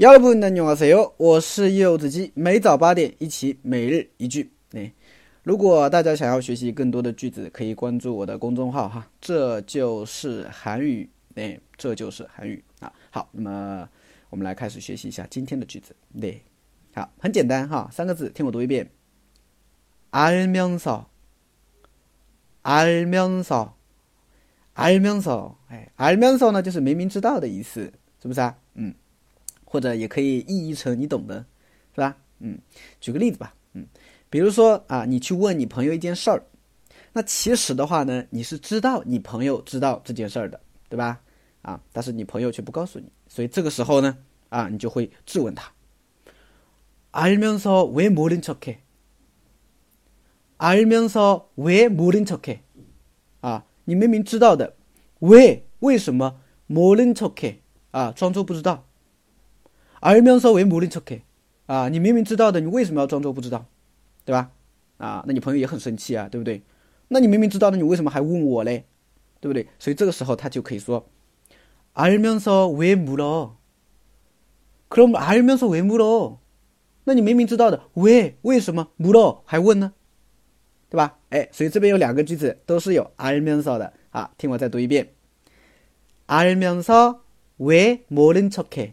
여러분안녕하세요，我是柚子鸡，每早八点一起每日一句。哎，如果大家想要学习更多的句子，可以关注我的公众号哈，这就是韩语。哎，这就是韩语啊。好，那么我们来开始学习一下今天的句子。对，好，很简单哈，三个字，听我读一遍。알면 서， 알면 서， 알면 서， 哎，알면서呢，就是明明知道的意思，是不是啊？嗯。 或者也可以意译成你懂的，是吧？嗯，举个例子吧，嗯，比如说啊，你去问你朋友一件事儿，那其实的话呢，你是知道你朋友知道这件事儿的，对吧？啊，但是你朋友却不告诉你，所以这个时候呢，啊，你就会质问他，알면서왜모른척 해？ 알면서왜모른척 해？ 啊，你明明知道的，为为什么모른척 해？ 啊，装作不知道。 알면서왜모른척 해？ 啊，你明明知道的，你为什么要装作不知道，对吧？啊，那你朋友也很生气啊，对不对？那你明明知道的，你为什么还问我嘞？对不对？所以这个时候他就可以说，알면서왜물 어？ 그럼알면서왜물 어？ 那你明明知道的，为为什么물어还问呢？对吧？哎，所以这边有两个句子都是有알면서的啊，听我再读一遍，알면서왜모른척 해？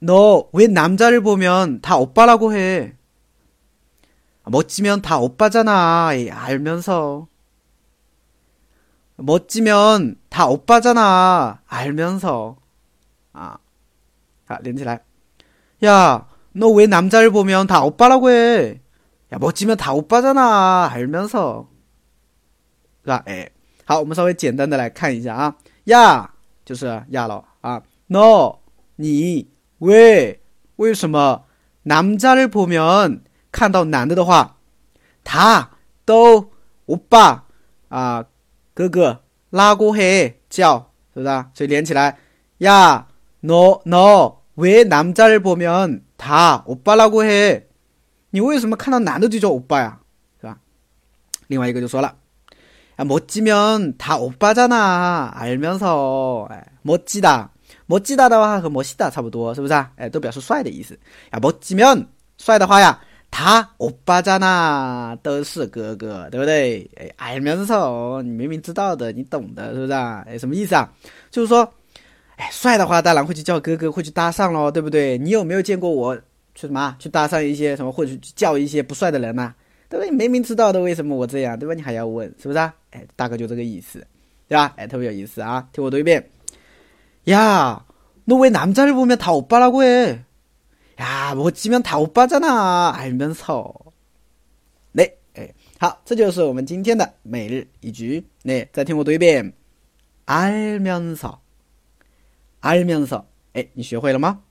너왜 남자를 보면 다 오빠라고 해? 멋지면 다 오빠잖아. 알면서. 멋지면 다 오빠잖아. 알면서. 아. 자, 렌즈라. 야, 너 왜 남자를 보면 다 오빠라고 해? 야, 멋지면 다 오빠잖아. 알면서. 자, 에. 好，我们稍微简单的来看一下啊。呀，就是呀了啊。no，你 为为什么남자를보면看到男的的话，他都欧巴啊哥哥拉过黑叫是不是？所以连起来呀，no no，为남자를보면다오빠라고 해？ 你为什么看到男的就叫欧巴呀？是吧？另外一个就说了，啊，멋지면다오빠잖아알면서멋지다 摩基达的话和摩西达差不多，是不是啊？哎，都表示帅的意思。哎，摩基曼帅的话呀，他，欧巴扎纳都是哥哥，对不对？哎，哎，苗子丑，你明明知道的，你懂的是不是啊？哎，什么意思啊？就是说，哎，帅的话当然会去叫哥哥，会去搭讪咯，对不对？你有没有见过我？去什么？去搭讪一些什么，或者去叫一些不帅的人呐，对不对？你明明知道的，为什么我这样，对吧？你还要问是不是啊？哎，大哥就这个意思，对吧？哎，特别有意思啊，听我读一遍。 야, 너 왜 남자를 보면 다 오빠라고 해? 야, 멋지면 다 오빠잖아. 알면서. 네, 好，这就是我们今天的每日一句。네，再听我读一遍。알면서，알면서，哎，你学会了吗？